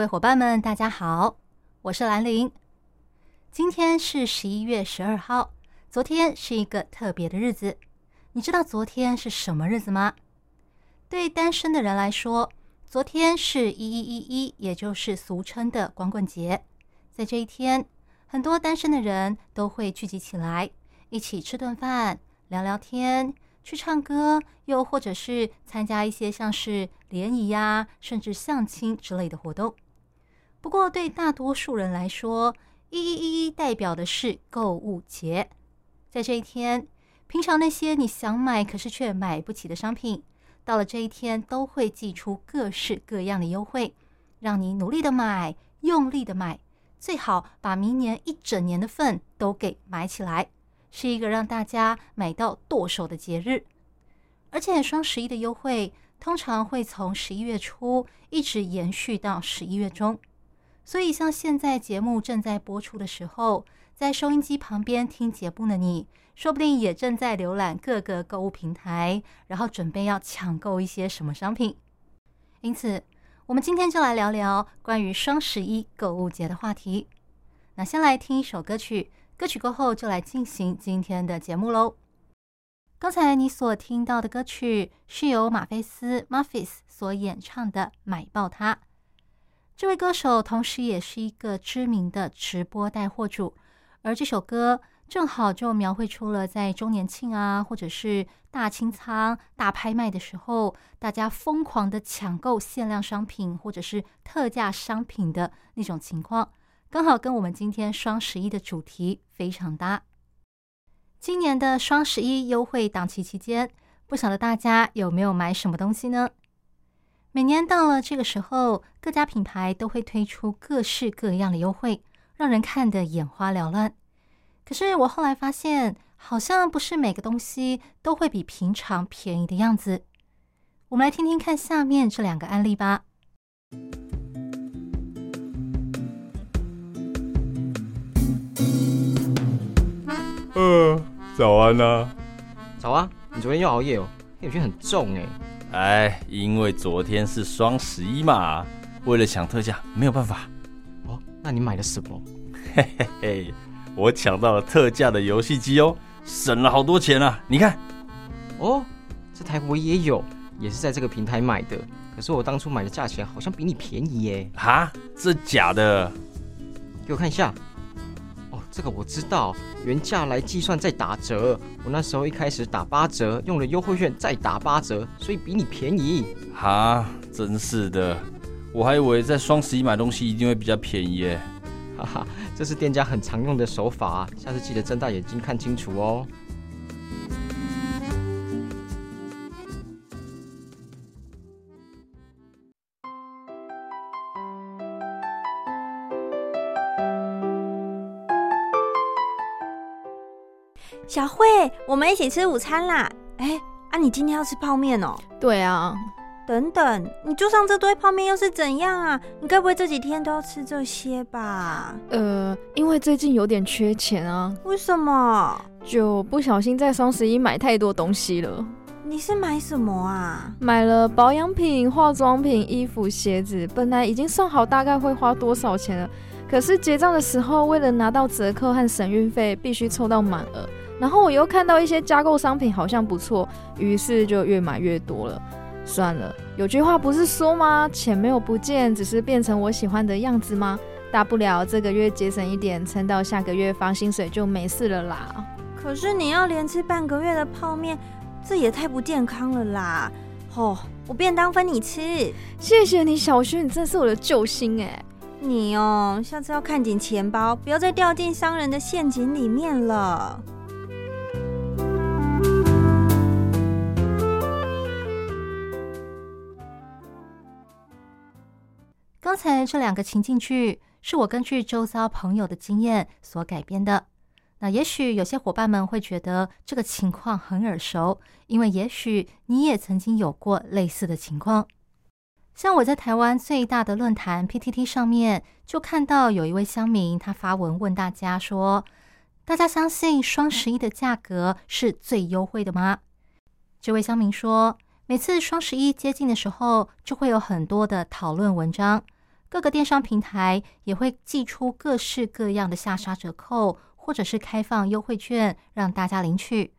各位伙伴们，大家好，我是兰玲。今天是十一月十二号，昨天是一个特别的日子。你知道昨天是什么日子吗？对单身的人来说，昨天是一一一一，也就是俗称的光棍节。在这一天，很多单身的人都会聚集起来，一起吃顿饭、聊聊天、去唱歌，又或者是参加一些像是联谊呀，甚至相亲之类的活动。不过，对大多数人来说，一一一一代表的是购物节。在这一天，平常那些你想买可是却买不起的商品。到了这一天，都会寄出各式各样的优惠，让你努力的买，用力的买，最好把明年一整年的份都给买起来，是一个让大家买到剁手的节日。而且双十一的优惠通常会从十一月初一直延续到十一月中，所以像现在节目正在播出的时候，在收音机旁边听节目的你。说不定也正在浏览各个购物平台，然后准备要抢购一些什么商品。因此，我们今天就来聊聊关于双十一购物节的话题。那先来听一首歌曲，歌曲过后就来进行今天的节目喽。刚才你所听到的歌曲是由马菲斯 （Muffis） 所演唱的《买爆它》。这位歌手同时也是一个知名的直播带货主，而这首歌。正好就描绘出了在周年庆啊，或者是大清仓、大拍卖的时候，大家疯狂的抢购限量商品或者是特价商品的那种情况，刚好跟我们今天双十一的主题非常搭。今年的双十一优惠档期期间，不晓得大家有没有买什么东西呢？每年到了这个时候，各家品牌都会推出各式各样的优惠，让人看得眼花缭乱。可是我后来发现，好像不是每个东西都会比平常便宜的样子。我们来听听看下面这两个案例吧。呃，早安呐！早啊！你昨天又熬夜哦，黑眼圈很重哎。哎，因为昨天是双十一嘛，为了抢特价，没有办法。哦，那你买了什么？嘿嘿嘿。我抢到了特价的游戏机哦，省了好多钱啊！你看，哦，这台我也有，也是在这个平台买的。可是我当初买的价钱好像比你便宜耶！哈，这假的？给我看一下。哦，这个我知道，原价来计算再打折。我那时候一开始打八折，用了优惠券再打八折，所以比你便宜。哈，真是的，我还以为在双十一买东西一定会比较便宜耶。哈哈，这是店家很常用的手法，下次记得睁大眼睛看清楚哦。我们一起吃午餐啦！哎，啊，你今天要吃泡面哦？对啊。等等，你桌上这堆泡面又是怎样啊？你该不会这几天都要吃这些吧？呃，因为最近有点缺钱啊。为什么？就不小心在双十一买太多东西了。你是买什么啊？买了保养品、化妆品、衣服、鞋子。本来已经算好大概会花多少钱了，可是结账的时候，为了拿到折扣和省运费，必须凑到满额。然后我又看到一些加购商品好像不错，于是就越买越多了。算了，有句话不是说吗？钱没有不见，只是变成我喜欢的样子吗？大不了这个月节省一点，撑到下个月发薪水就没事了啦。可是你要连吃半个月的泡面，这也太不健康了啦！哦，我便当分你吃。谢谢你，小轩，你真是我的救星哎！你哦，下次要看紧钱包，不要再掉进商人的陷阱里面了。刚才这两个情境剧是我根据周遭朋友的经验所改编的。那也许有些伙伴们会觉得这个情况很耳熟，因为也许你也曾经有过类似的情况。像我在台湾最大的论坛 PTT 上面，就看到有一位乡民他发文问大家说：“大家相信双十一的价格是最优惠的吗？”这位乡民说：“每次双十一接近的时候，就会有很多的讨论文章，各个电商平台也会寄出各式各样的下杀折扣。”或者是开放优惠券让大家领取，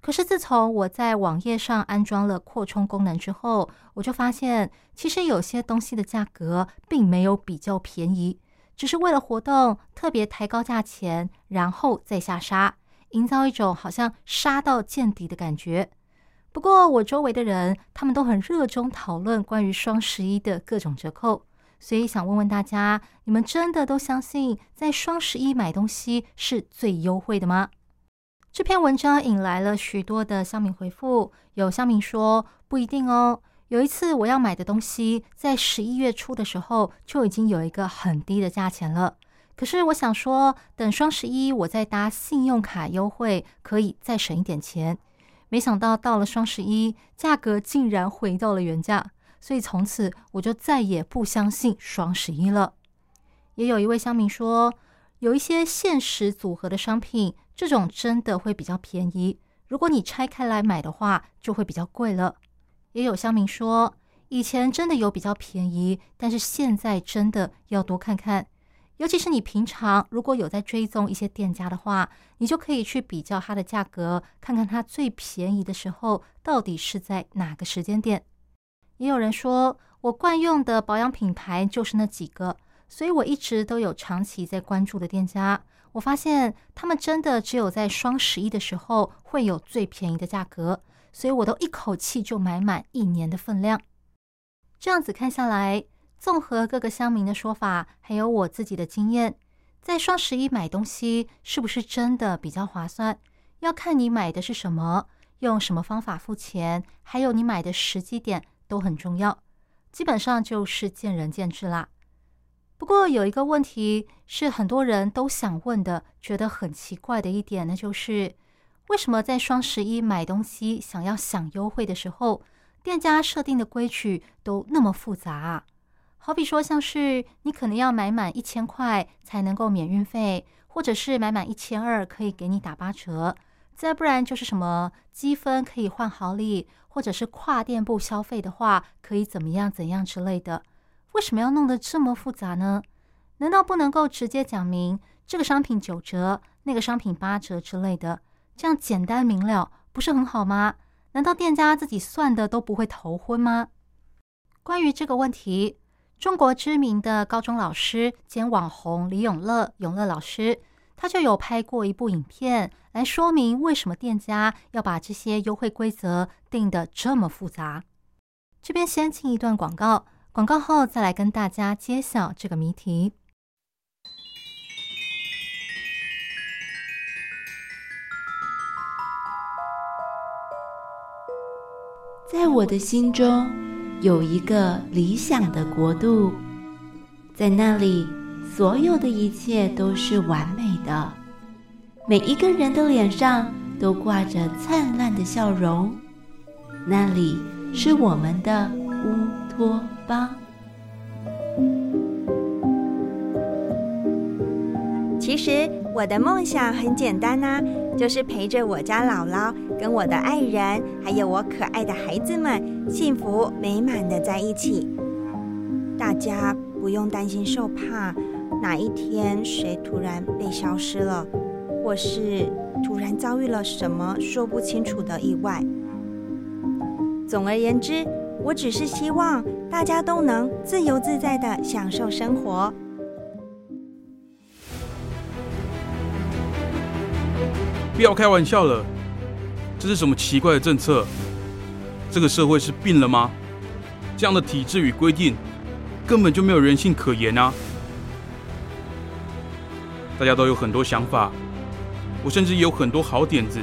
可是自从我在网页上安装了扩充功能之后，我就发现其实有些东西的价格并没有比较便宜，只是为了活动特别抬高价钱，然后再下杀，营造一种好像杀到见底的感觉。不过我周围的人他们都很热衷讨论关于双十一的各种折扣。所以想问问大家，你们真的都相信在双十一买东西是最优惠的吗？这篇文章引来了许多的乡民回复，有乡民说不一定哦。有一次我要买的东西，在十一月初的时候就已经有一个很低的价钱了。可是我想说，等双十一我再搭信用卡优惠，可以再省一点钱。没想到到了双十一，价格竟然回到了原价。所以从此我就再也不相信双十一了。也有一位乡民说，有一些限时组合的商品，这种真的会比较便宜。如果你拆开来买的话，就会比较贵了。也有乡民说，以前真的有比较便宜，但是现在真的要多看看。尤其是你平常如果有在追踪一些店家的话，你就可以去比较它的价格，看看它最便宜的时候到底是在哪个时间点。也有人说，我惯用的保养品牌就是那几个，所以我一直都有长期在关注的店家。我发现他们真的只有在双十一的时候会有最便宜的价格，所以我都一口气就买满一年的分量。这样子看下来，综合各个乡民的说法，还有我自己的经验，在双十一买东西是不是真的比较划算？要看你买的是什么，用什么方法付钱，还有你买的时机点。都很重要，基本上就是见仁见智啦。不过有一个问题是很多人都想问的，觉得很奇怪的一点，那就是为什么在双十一买东西想要享优惠的时候，店家设定的规矩都那么复杂啊？好比说，像是你可能要买满一千块才能够免运费，或者是买满一千二可以给你打八折。再不然就是什么积分可以换好礼，或者是跨店铺消费的话可以怎么样怎样之类的。为什么要弄得这么复杂呢？难道不能够直接讲明这个商品九折，那个商品八折之类的，这样简单明了，不是很好吗？难道店家自己算的都不会头昏吗？关于这个问题，中国知名的高中老师兼网红李永乐，永乐老师。他就有拍过一部影片来说明为什么店家要把这些优惠规则定得这么复杂。这边先进一段广告，广告后再来跟大家揭晓这个谜题。在我的心中有一个理想的国度，在那里。所有的一切都是完美的，每一个人的脸上都挂着灿烂的笑容。那里是我们的乌托邦。其实我的梦想很简单呐，就是陪着我家姥姥、跟我的爱人，还有我可爱的孩子们，幸福美满的在一起。大家不用担心受怕。哪一天谁突然被消失了，或是突然遭遇了什么说不清楚的意外？总而言之，我只是希望大家都能自由自在的享受生活。不要开玩笑了，这是什么奇怪的政策？这个社会是病了吗？这样的体制与规定根本就没有人性可言啊！大家都有很多想法，我甚至有很多好点子。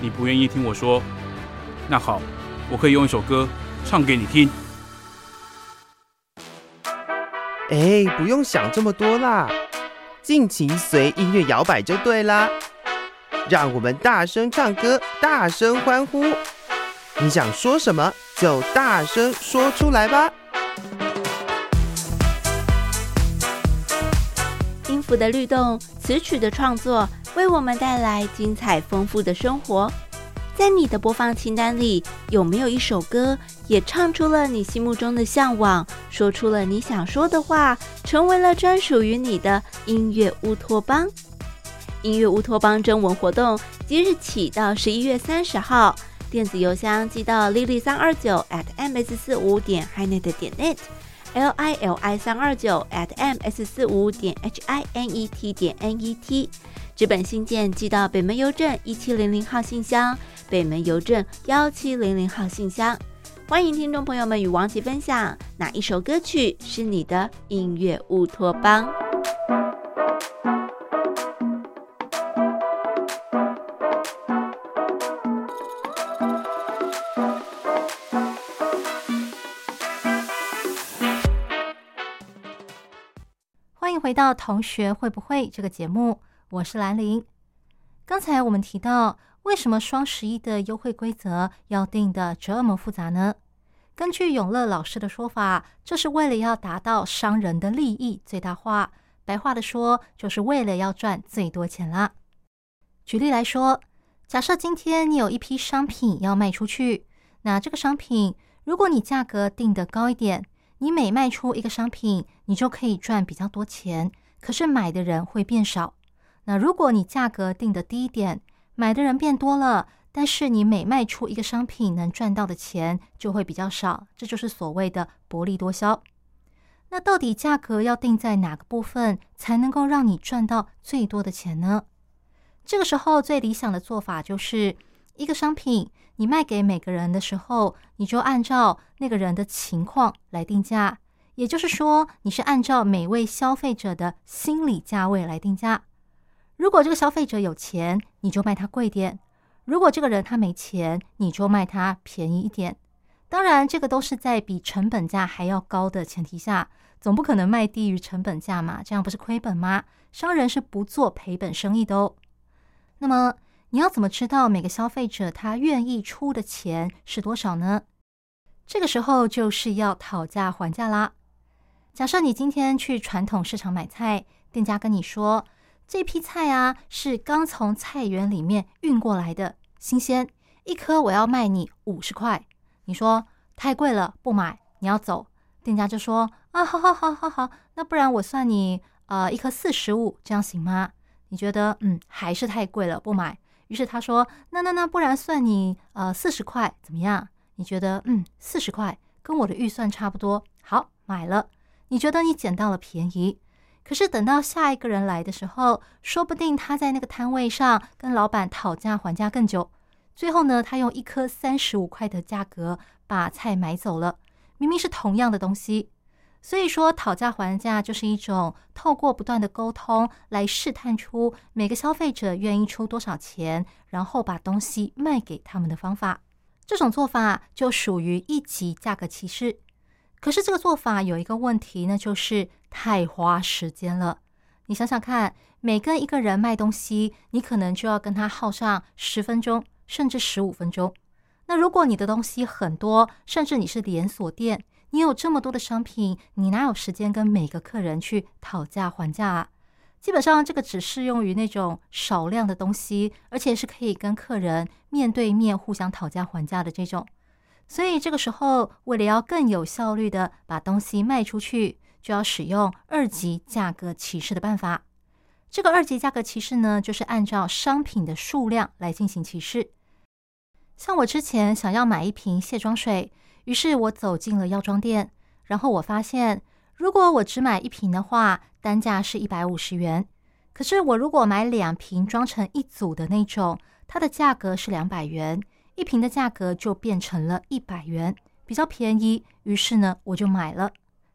你不愿意听我说，那好，我可以用一首歌唱给你听。哎，不用想这么多啦，尽情随音乐摇摆就对啦。让我们大声唱歌，大声欢呼。你想说什么，就大声说出来吧。音符的律动，词曲的创作，为我们带来精彩丰富的生活。在你的播放清单里，有没有一首歌，也唱出了你心目中的向往，说出了你想说的话，成为了专属于你的音乐乌托邦？音乐乌托邦征文活动即日起到十一月三十号，电子邮箱寄到 lily 三二九 at ms 四五点 hinet 点 net l i l i 三二九 at ms 四五点 h i n e t 点 n e t，纸本信件寄到北门邮政一七零零号信箱，北门邮政幺七零零号信箱。欢迎听众朋友们与王琦分享哪一首歌曲是你的音乐乌托邦。欢迎回到同学会不会这个节目，我是兰玲。刚才我们提到，为什么双十一的优惠规则要定的这么复杂呢？根据永乐老师的说法，这是为了要达到商人的利益最大化。白话的说，就是为了要赚最多钱啦。举例来说，假设今天你有一批商品要卖出去，那这个商品如果你价格定的高一点。你每卖出一个商品，你就可以赚比较多钱，可是买的人会变少。那如果你价格定的低一点，买的人变多了，但是你每卖出一个商品能赚到的钱就会比较少，这就是所谓的薄利多销。那到底价格要定在哪个部分才能够让你赚到最多的钱呢？这个时候最理想的做法就是一个商品。你卖给每个人的时候，你就按照那个人的情况来定价，也就是说，你是按照每位消费者的心理价位来定价。如果这个消费者有钱，你就卖他贵点；如果这个人他没钱，你就卖他便宜一点。当然，这个都是在比成本价还要高的前提下，总不可能卖低于成本价嘛？这样不是亏本吗？商人是不做赔本生意的哦。那么。你要怎么知道每个消费者他愿意出的钱是多少呢？这个时候就是要讨价还价啦。假设你今天去传统市场买菜，店家跟你说这批菜啊是刚从菜园里面运过来的，新鲜，一颗我要卖你五十块。你说太贵了，不买，你要走。店家就说啊，好好好好好，那不然我算你呃一颗四十五，这样行吗？你觉得嗯还是太贵了，不买。于是他说：“那那那，不然算你呃四十块怎么样？你觉得嗯四十块跟我的预算差不多，好买了。你觉得你捡到了便宜，可是等到下一个人来的时候，说不定他在那个摊位上跟老板讨价还价更久。最后呢，他用一颗三十五块的价格把菜买走了，明明是同样的东西。”所以说，讨价还价就是一种透过不断的沟通来试探出每个消费者愿意出多少钱，然后把东西卖给他们的方法。这种做法就属于一级价格歧视。可是这个做法有一个问题，那就是太花时间了。你想想看，每跟一个人卖东西，你可能就要跟他耗上十分钟，甚至十五分钟。那如果你的东西很多，甚至你是连锁店。你有这么多的商品，你哪有时间跟每个客人去讨价还价啊？基本上，这个只适用于那种少量的东西，而且是可以跟客人面对面互相讨价还价的这种。所以，这个时候为了要更有效率的把东西卖出去，就要使用二级价格歧视的办法。这个二级价格歧视呢，就是按照商品的数量来进行歧视。像我之前想要买一瓶卸妆水。于是我走进了药妆店，然后我发现，如果我只买一瓶的话，单价是一百五十元。可是我如果买两瓶装成一组的那种，它的价格是两百元，一瓶的价格就变成了一百元，比较便宜。于是呢，我就买了。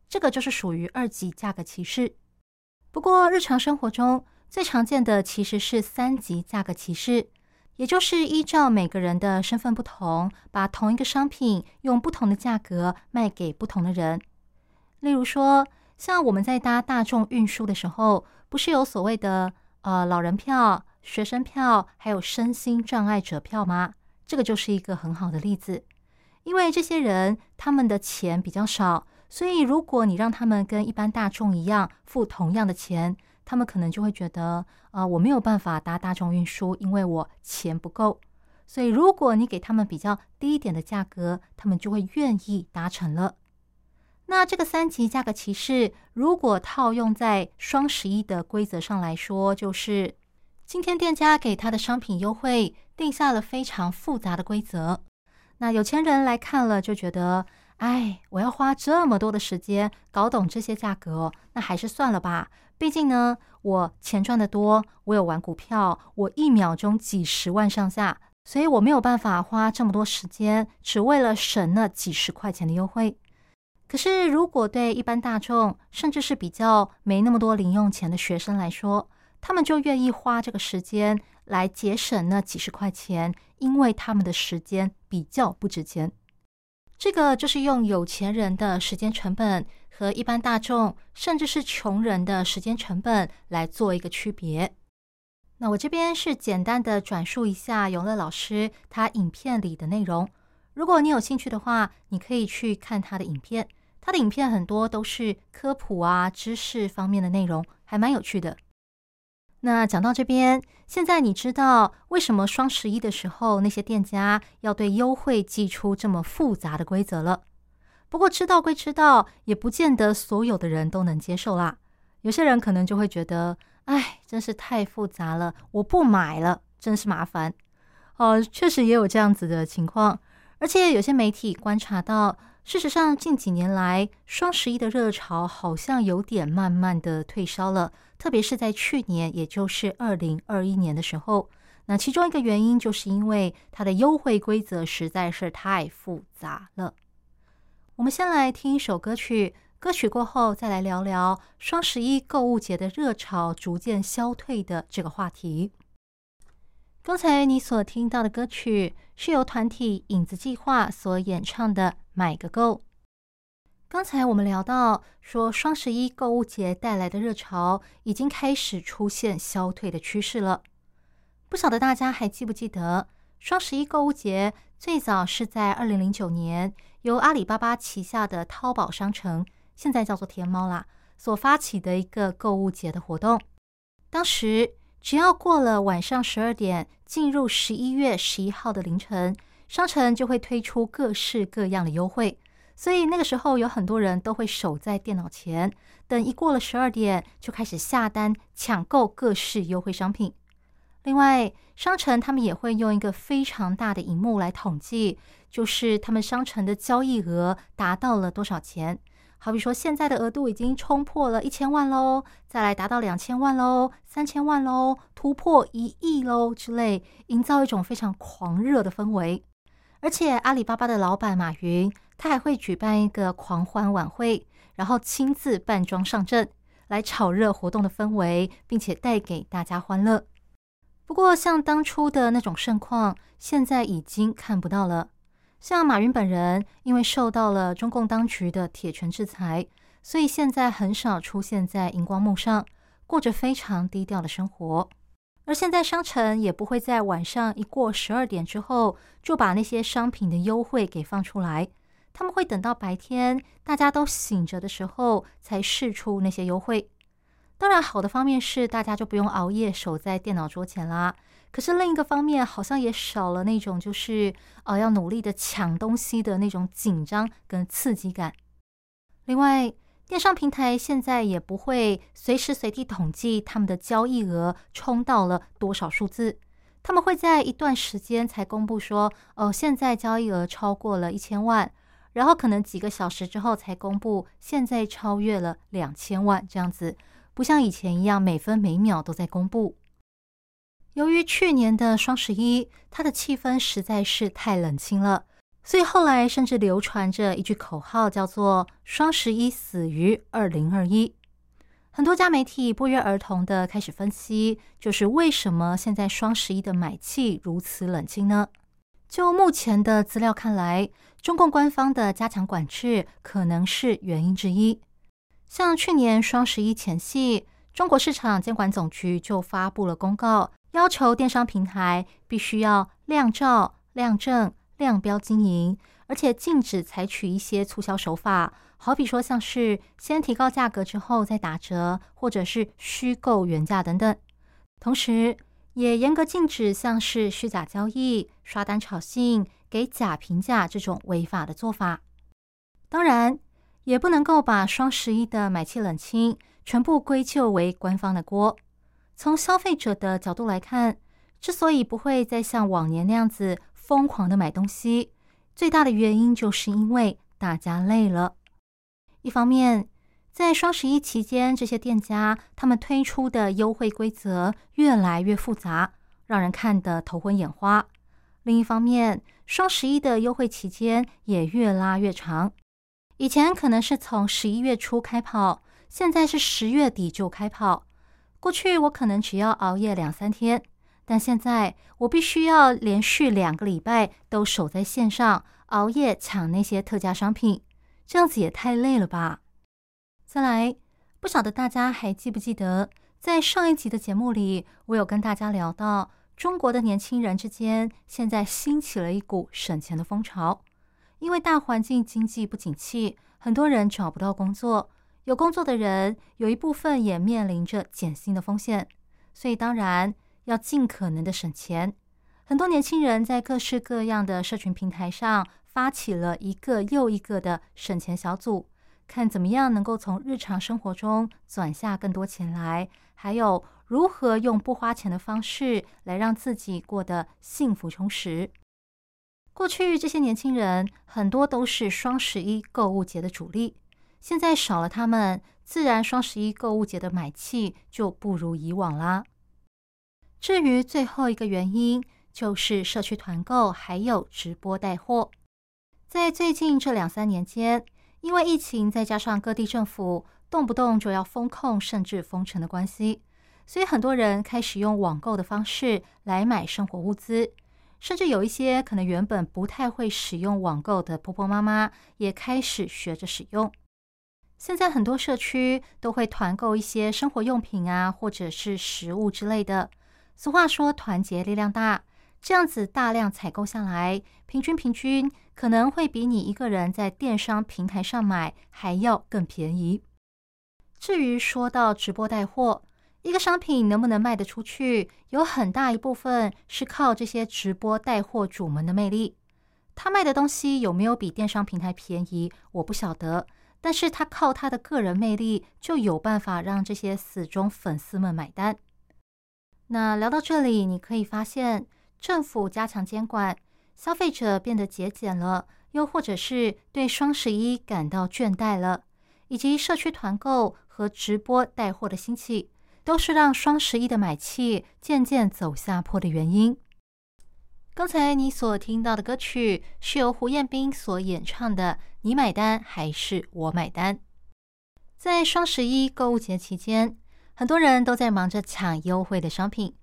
这个就是属于二级价格歧视。不过日常生活中最常见的其实是三级价格歧视。也就是依照每个人的身份不同，把同一个商品用不同的价格卖给不同的人。例如说，像我们在搭大众运输的时候，不是有所谓的呃老人票、学生票，还有身心障碍者票吗？这个就是一个很好的例子。因为这些人他们的钱比较少，所以如果你让他们跟一般大众一样付同样的钱，他们可能就会觉得啊我没有办法搭大众运输，因为我钱不够。所以如果你给他们比较低一点的价格，他们就会愿意达成了。那这个三级价格歧视，如果套用在双十一的规则上来说，就是今天店家给他的商品优惠定下了非常复杂的规则。那有钱人来看了就觉得，哎，我要花这么多的时间搞懂这些价格，那还是算了吧。毕竟呢，我钱赚的多，我有玩股票，我一秒钟几十万上下，所以我没有办法花这么多时间，只为了省那几十块钱的优惠。可是，如果对一般大众，甚至是比较没那么多零用钱的学生来说，他们就愿意花这个时间来节省那几十块钱，因为他们的时间比较不值钱。这个就是用有钱人的时间成本和一般大众，甚至是穷人的时间成本来做一个区别。那我这边是简单的转述一下永乐老师他影片里的内容。如果你有兴趣的话，你可以去看他的影片。他的影片很多都是科普啊、知识方面的内容，还蛮有趣的。那讲到这边，现在你知道为什么双十一的时候那些店家要对优惠寄出这么复杂的规则了？不过知道归知道，也不见得所有的人都能接受啦。有些人可能就会觉得，哎，真是太复杂了，我不买了，真是麻烦。哦，确实也有这样子的情况，而且有些媒体观察到。事实上，近几年来，双十一的热潮好像有点慢慢的退烧了。特别是在去年，也就是二零二一年的时候，那其中一个原因就是因为它的优惠规则实在是太复杂了。我们先来听一首歌曲，歌曲过后再来聊聊双十一购物节的热潮逐渐消退的这个话题。刚才你所听到的歌曲是由团体影子计划所演唱的。买个够。刚才我们聊到说，双十一购物节带来的热潮已经开始出现消退的趋势了。不晓得大家还记不记得，双十一购物节最早是在二零零九年由阿里巴巴旗下的淘宝商城（现在叫做天猫啦）所发起的一个购物节的活动。当时只要过了晚上十二点，进入十一月十一号的凌晨。商城就会推出各式各样的优惠，所以那个时候有很多人都会守在电脑前，等一过了十二点就开始下单抢购各式优惠商品。另外，商城他们也会用一个非常大的荧幕来统计，就是他们商城的交易额达到了多少钱。好比说，现在的额度已经冲破了一千万喽，再来达到两千万喽、三千万喽、突破一亿喽之类，营造一种非常狂热的氛围。而且阿里巴巴的老板马云，他还会举办一个狂欢晚会，然后亲自扮装上阵，来炒热活动的氛围，并且带给大家欢乐。不过，像当初的那种盛况，现在已经看不到了。像马云本人，因为受到了中共当局的铁拳制裁，所以现在很少出现在荧光幕上，过着非常低调的生活。而现在商城也不会在晚上一过十二点之后就把那些商品的优惠给放出来，他们会等到白天大家都醒着的时候才试出那些优惠。当然，好的方面是大家就不用熬夜守在电脑桌前啦。可是另一个方面，好像也少了那种就是呃要努力的抢东西的那种紧张跟刺激感。另外。电商平台现在也不会随时随地统计他们的交易额冲到了多少数字，他们会在一段时间才公布说，哦，现在交易额超过了一千万，然后可能几个小时之后才公布现在超越了两千万这样子，不像以前一样每分每秒都在公布。由于去年的双十一，它的气氛实在是太冷清了。所以后来甚至流传着一句口号，叫做“双十一死于二零二一”。很多家媒体不约而同的开始分析，就是为什么现在双十一的买气如此冷清呢？就目前的资料看来，中共官方的加强管制可能是原因之一。像去年双十一前夕，中国市场监管总局就发布了公告，要求电商平台必须要亮照、亮正、量标经营，而且禁止采取一些促销手法，好比说像是先提高价格之后再打折，或者是虚构原价等等。同时，也严格禁止像是虚假交易、刷单炒信、给假评价这种违法的做法。当然，也不能够把双十一的买气冷清全部归咎为官方的锅。从消费者的角度来看，之所以不会再像往年那样子疯狂的买东西，最大的原因就是因为大家累了。一方面，在双十一期间，这些店家他们推出的优惠规则越来越复杂，让人看得头昏眼花。另一方面，双十一的优惠期间也越拉越长。以前可能是从十一月初开跑，现在是十月底就开跑。过去我可能只要熬夜两三天，但现在我必须要连续两个礼拜都守在线上，熬夜抢那些特价商品，这样子也太累了吧。再来，不晓得大家还记不记得，在上一集的节目里，我有跟大家聊到，中国的年轻人之间现在兴起了一股省钱的风潮。因为大环境经济不景气，很多人找不到工作，有工作的人有一部分也面临着减薪的风险，所以当然要尽可能的省钱。很多年轻人在各式各样的社群平台上发起了一个又一个的省钱小组。看怎么样能够从日常生活中攒下更多钱来，还有如何用不花钱的方式来让自己过得幸福充实。过去这些年轻人很多都是双十一购物节的主力，现在少了他们，自然双十一购物节的买气就不如以往啦。至于最后一个原因，就是社区团购还有直播带货，在最近这两三年间。因为疫情，再加上各地政府动不动就要封控，甚至封城的关系，所以很多人开始用网购的方式来买生活物资，甚至有一些可能原本不太会使用网购的婆婆妈妈，也开始学着使用。现在很多社区都会团购一些生活用品啊，或者是食物之类的。俗话说，团结力量大。这样子大量采购下来，平均平均可能会比你一个人在电商平台上买还要更便宜。至于说到直播带货，一个商品能不能卖得出去，有很大一部分是靠这些直播带货主们的魅力。他卖的东西有没有比电商平台便宜，我不晓得，但是他靠他的个人魅力，就有办法让这些死忠粉丝们买单。那聊到这里，你可以发现。政府加强监管，消费者变得节俭了，又或者是对双十一感到倦怠了，以及社区团购和直播带货的兴起，都是让双十一的买气渐渐走下坡的原因。刚才你所听到的歌曲是由胡彦斌所演唱的《你买单还是我买单》。在双十一购物节期间，很多人都在忙着抢优惠的商品。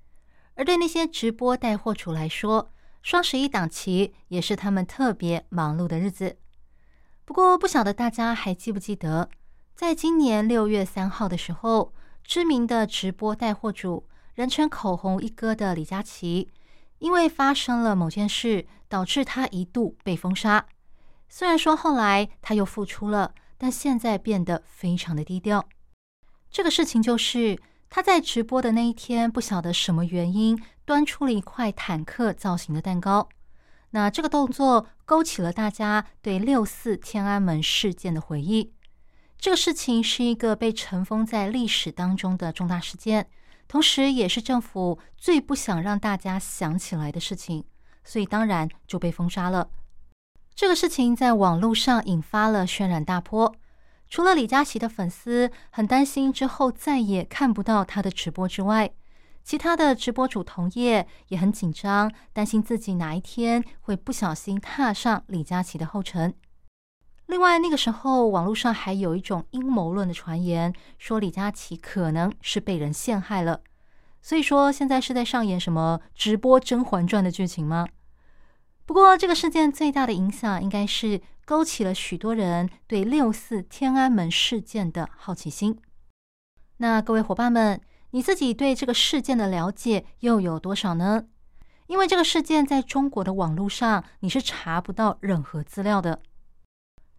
而对那些直播带货主来说，双十一档期也是他们特别忙碌的日子。不过，不晓得大家还记不记得，在今年六月三号的时候，知名的直播带货主，人称“口红一哥”的李佳琦，因为发生了某件事，导致他一度被封杀。虽然说后来他又复出了，但现在变得非常的低调。这个事情就是。他在直播的那一天，不晓得什么原因，端出了一块坦克造型的蛋糕。那这个动作勾起了大家对六四天安门事件的回忆。这个事情是一个被尘封在历史当中的重大事件，同时也是政府最不想让大家想起来的事情，所以当然就被封杀了。这个事情在网络上引发了轩然大波。除了李佳琦的粉丝很担心之后再也看不到他的直播之外，其他的直播主同业也很紧张，担心自己哪一天会不小心踏上李佳琦的后尘。另外，那个时候网络上还有一种阴谋论的传言，说李佳琦可能是被人陷害了。所以说，现在是在上演什么直播《甄嬛传》的剧情吗？不过，这个事件最大的影响应该是勾起了许多人对六四天安门事件的好奇心。那各位伙伴们，你自己对这个事件的了解又有多少呢？因为这个事件在中国的网络上你是查不到任何资料的。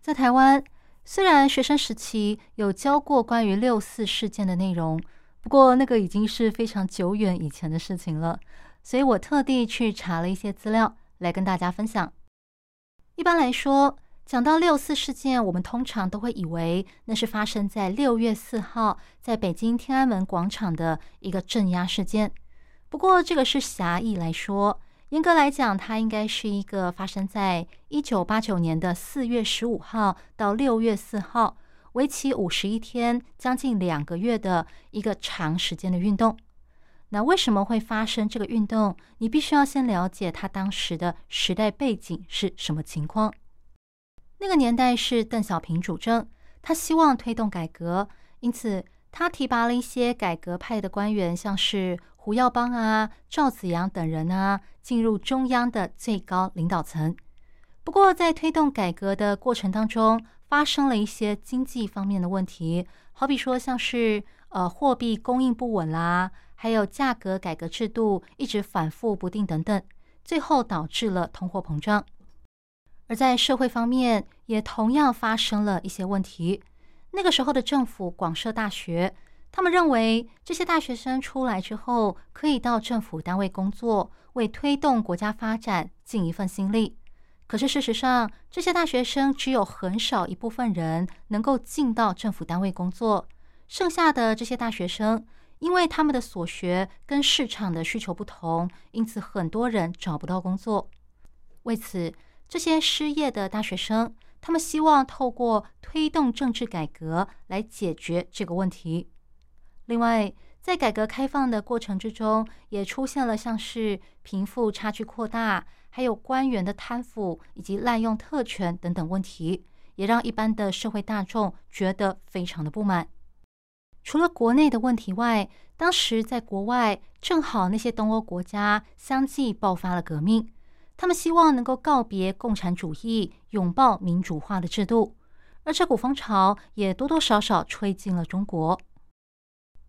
在台湾，虽然学生时期有教过关于六四事件的内容，不过那个已经是非常久远以前的事情了，所以我特地去查了一些资料来跟大家分享。一般来说，讲到六四事件，我们通常都会以为那是发生在六月四号在北京天安门广场的一个镇压事件。不过，这个是狭义来说，严格来讲，它应该是一个发生在一九八九年的四月十五号到六月四号，为期五十一天，将近两个月的一个长时间的运动。那为什么会发生这个运动？你必须要先了解它当时的时代背景是什么情况。那个年代是邓小平主政，他希望推动改革，因此他提拔了一些改革派的官员，像是胡耀邦啊、赵紫阳等人啊，进入中央的最高领导层。不过，在推动改革的过程当中，发生了一些经济方面的问题，好比说像是呃货币供应不稳啦。还有价格改革制度一直反复不定等等，最后导致了通货膨胀。而在社会方面，也同样发生了一些问题。那个时候的政府广设大学，他们认为这些大学生出来之后可以到政府单位工作，为推动国家发展尽一份心力。可是事实上，这些大学生只有很少一部分人能够进到政府单位工作，剩下的这些大学生。因为他们的所学跟市场的需求不同，因此很多人找不到工作。为此，这些失业的大学生，他们希望透过推动政治改革来解决这个问题。另外，在改革开放的过程之中，也出现了像是贫富差距扩大，还有官员的贪腐以及滥用特权等等问题，也让一般的社会大众觉得非常的不满。除了国内的问题外，当时在国外正好那些东欧国家相继爆发了革命，他们希望能够告别共产主义，拥抱民主化的制度，而这股风潮也多多少少吹进了中国。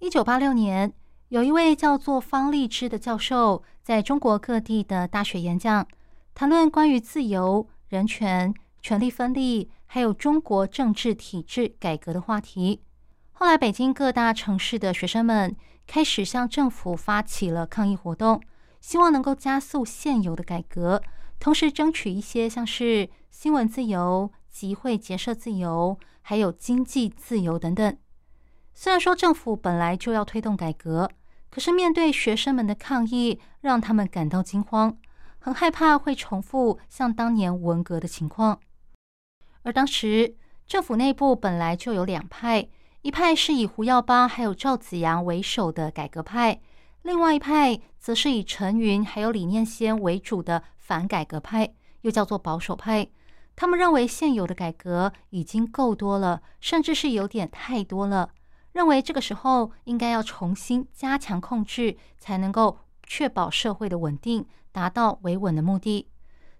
一九八六年，有一位叫做方励之的教授，在中国各地的大学演讲，谈论关于自由、人权、权力分立，还有中国政治体制改革的话题。后来，北京各大城市的学生们开始向政府发起了抗议活动，希望能够加速现有的改革，同时争取一些像是新闻自由、集会结社自由，还有经济自由等等。虽然说政府本来就要推动改革，可是面对学生们的抗议，让他们感到惊慌，很害怕会重复像当年文革的情况。而当时政府内部本来就有两派。一派是以胡耀邦还有赵紫阳为首的改革派，另外一派则是以陈云还有李念先为主的反改革派，又叫做保守派。他们认为现有的改革已经够多了，甚至是有点太多了。认为这个时候应该要重新加强控制，才能够确保社会的稳定，达到维稳的目的。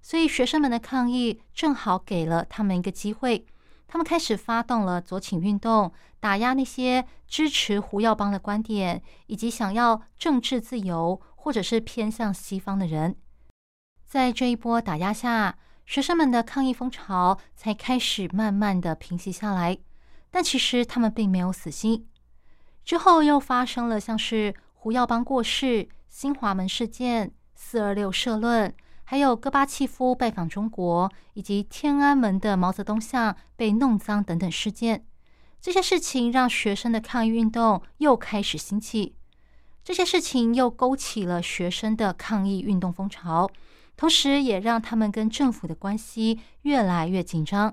所以学生们的抗议正好给了他们一个机会。他们开始发动了左倾运动，打压那些支持胡耀邦的观点，以及想要政治自由或者是偏向西方的人。在这一波打压下，学生们的抗议风潮才开始慢慢的平息下来。但其实他们并没有死心。之后又发生了像是胡耀邦过世、新华门事件、四二六社论。还有戈巴契夫拜访中国，以及天安门的毛泽东像被弄脏等等事件，这些事情让学生的抗议运动又开始兴起。这些事情又勾起了学生的抗议运动风潮，同时也让他们跟政府的关系越来越紧张。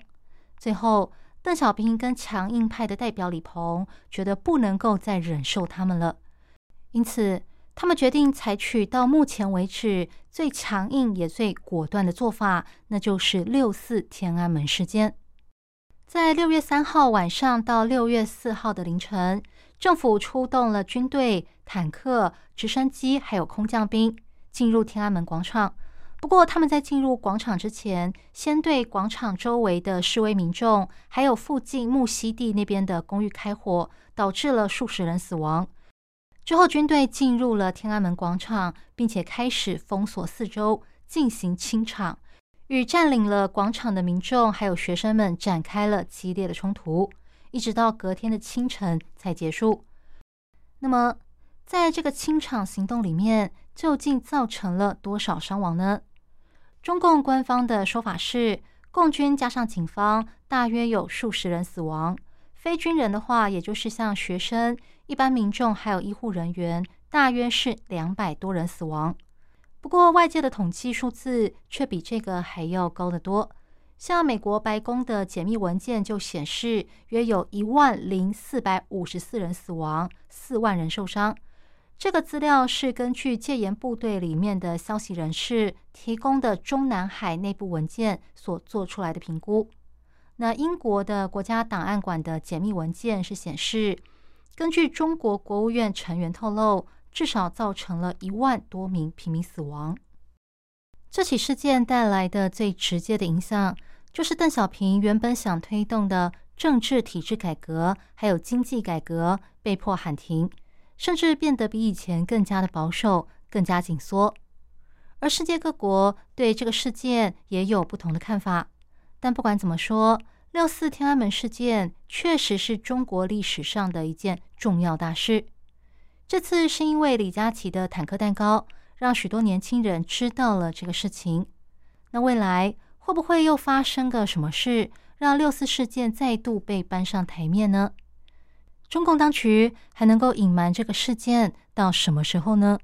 最后，邓小平跟强硬派的代表李鹏觉得不能够再忍受他们了，因此。他们决定采取到目前为止最强硬也最果断的做法，那就是六四天安门事件。在六月三号晚上到六月四号的凌晨，政府出动了军队、坦克、直升机，还有空降兵进入天安门广场。不过他们在进入广场之前，先对广场周围的示威民众，还有附近木樨地那边的公寓开火，导致了数十人死亡。之后，军队进入了天安门广场，并且开始封锁四周，进行清场，与占领了广场的民众还有学生们展开了激烈的冲突，一直到隔天的清晨才结束。那么，在这个清场行动里面，究竟造成了多少伤亡呢？中共官方的说法是，共军加上警方，大约有数十人死亡。非军人的话，也就是像学生、一般民众还有医护人员，大约是两百多人死亡。不过，外界的统计数字却比这个还要高得多。像美国白宫的解密文件就显示，约有一万零四百五十四人死亡，四万人受伤。这个资料是根据戒严部队里面的消息人士提供的中南海内部文件所做出来的评估。那英国的国家档案馆的解密文件是显示，根据中国国务院成员透露，至少造成了一万多名平民死亡。这起事件带来的最直接的影响，就是邓小平原本想推动的政治体制改革，还有经济改革被迫喊停，甚至变得比以前更加的保守、更加紧缩。而世界各国对这个事件也有不同的看法。但不管怎么说，六四天安门事件确实是中国历史上的一件重要大事。这次是因为李佳琦的坦克蛋糕，让许多年轻人知道了这个事情。那未来会不会又发生个什么事，让六四事件再度被搬上台面呢？中共当局还能够隐瞒这个事件到什么时候呢？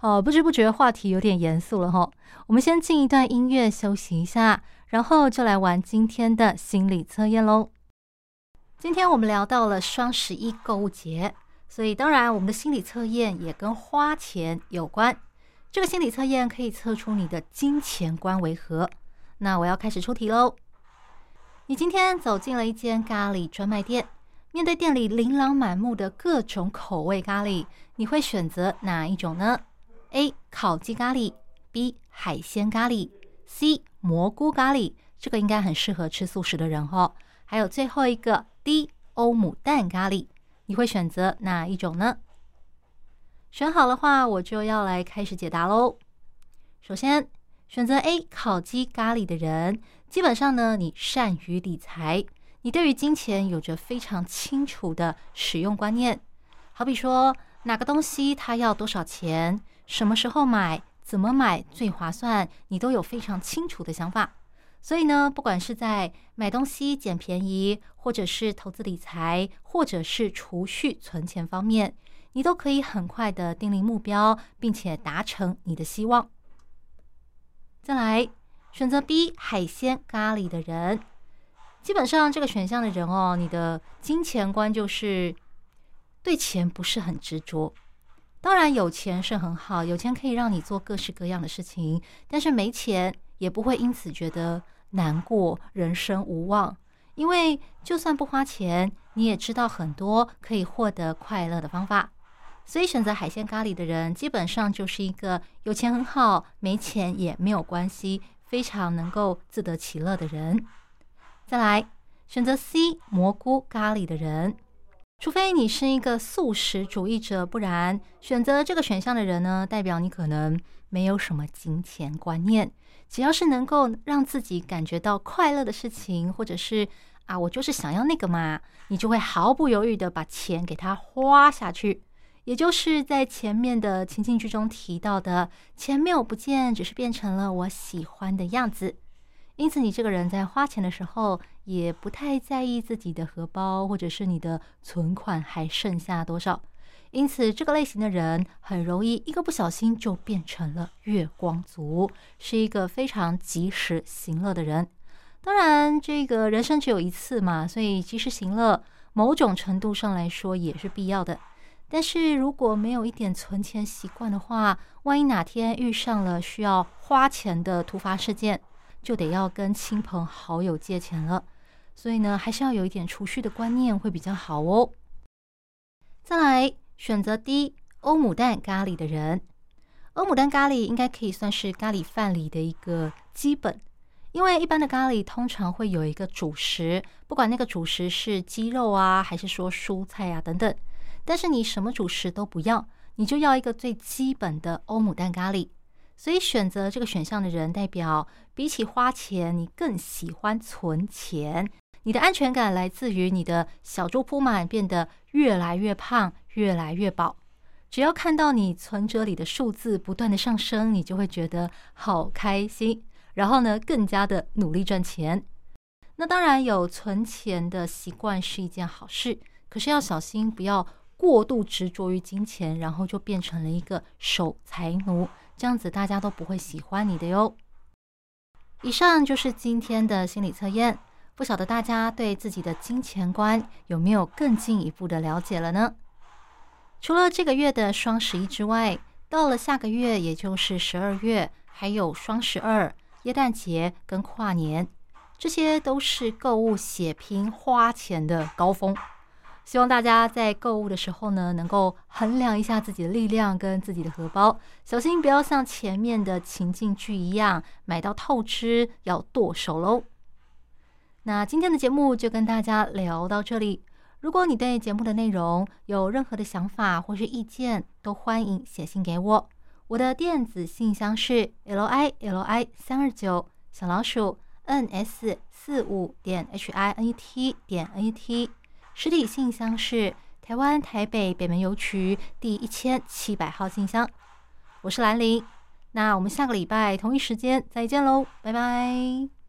哦，不知不觉话题有点严肃了哈。我们先进一段音乐休息一下。然后就来玩今天的心理测验喽。今天我们聊到了双十一购物节，所以当然我们的心理测验也跟花钱有关。这个心理测验可以测出你的金钱观为何。那我要开始出题喽。你今天走进了一间咖喱专卖店，面对店里琳琅满目的各种口味咖喱，你会选择哪一种呢？A. 烤鸡咖喱，B. 海鲜咖喱，C. 蘑菇咖喱，这个应该很适合吃素食的人哦。还有最后一个 D 欧姆蛋咖喱，你会选择哪一种呢？选好的话，我就要来开始解答喽。首先，选择 A 烤鸡咖喱的人，基本上呢，你善于理财，你对于金钱有着非常清楚的使用观念。好比说，哪个东西它要多少钱，什么时候买。怎么买最划算？你都有非常清楚的想法，所以呢，不管是在买东西捡便宜，或者是投资理财，或者是储蓄存钱方面，你都可以很快的定立目标，并且达成你的希望。再来选择 B 海鲜咖喱的人，基本上这个选项的人哦，你的金钱观就是对钱不是很执着。当然有钱是很好，有钱可以让你做各式各样的事情，但是没钱也不会因此觉得难过、人生无望。因为就算不花钱，你也知道很多可以获得快乐的方法。所以选择海鲜咖喱的人，基本上就是一个有钱很好，没钱也没有关系，非常能够自得其乐的人。再来选择 C 蘑菇咖喱的人。除非你是一个素食主义者，不然选择这个选项的人呢，代表你可能没有什么金钱观念。只要是能够让自己感觉到快乐的事情，或者是啊，我就是想要那个嘛，你就会毫不犹豫的把钱给他花下去。也就是在前面的情境剧中提到的，钱没有不见，只是变成了我喜欢的样子。因此，你这个人在花钱的时候，也不太在意自己的荷包，或者是你的存款还剩下多少。因此，这个类型的人很容易一个不小心就变成了月光族，是一个非常及时行乐的人。当然，这个人生只有一次嘛，所以及时行乐，某种程度上来说也是必要的。但是如果没有一点存钱习惯的话，万一哪天遇上了需要花钱的突发事件，就得要跟亲朋好友借钱了，所以呢，还是要有一点储蓄的观念会比较好哦。再来选择 D 欧姆蛋咖喱的人，欧姆蛋咖喱应该可以算是咖喱饭里的一个基本，因为一般的咖喱通常会有一个主食，不管那个主食是鸡肉啊，还是说蔬菜啊等等。但是你什么主食都不要，你就要一个最基本的欧姆蛋咖喱。所以选择这个选项的人，代表比起花钱，你更喜欢存钱。你的安全感来自于你的小猪铺满，变得越来越胖，越来越饱。只要看到你存折里的数字不断的上升，你就会觉得好开心，然后呢，更加的努力赚钱。那当然有存钱的习惯是一件好事，可是要小心不要过度执着于金钱，然后就变成了一个守财奴，这样子大家都不会喜欢你的哟。以上就是今天的心理测验，不晓得大家对自己的金钱观有没有更进一步的了解了呢？除了这个月的双十一之外，到了下个月，也就是十二月，还有双十二、耶诞节跟跨年，这些都是购物血拼花钱的高峰。希望大家在购物的时候呢，能够衡量一下自己的力量跟自己的荷包，小心不要像前面的情境剧一样买到透支要剁手喽。那今天的节目就跟大家聊到这里。如果你对节目的内容有任何的想法或是意见，都欢迎写信给我。我的电子信箱是 l i l i 三二九小老鼠 n s 四五点 h i n e t 点 n e t。实体信箱是台湾台北北门邮局第一千七百号信箱。我是兰陵，那我们下个礼拜同一时间再见喽，拜拜。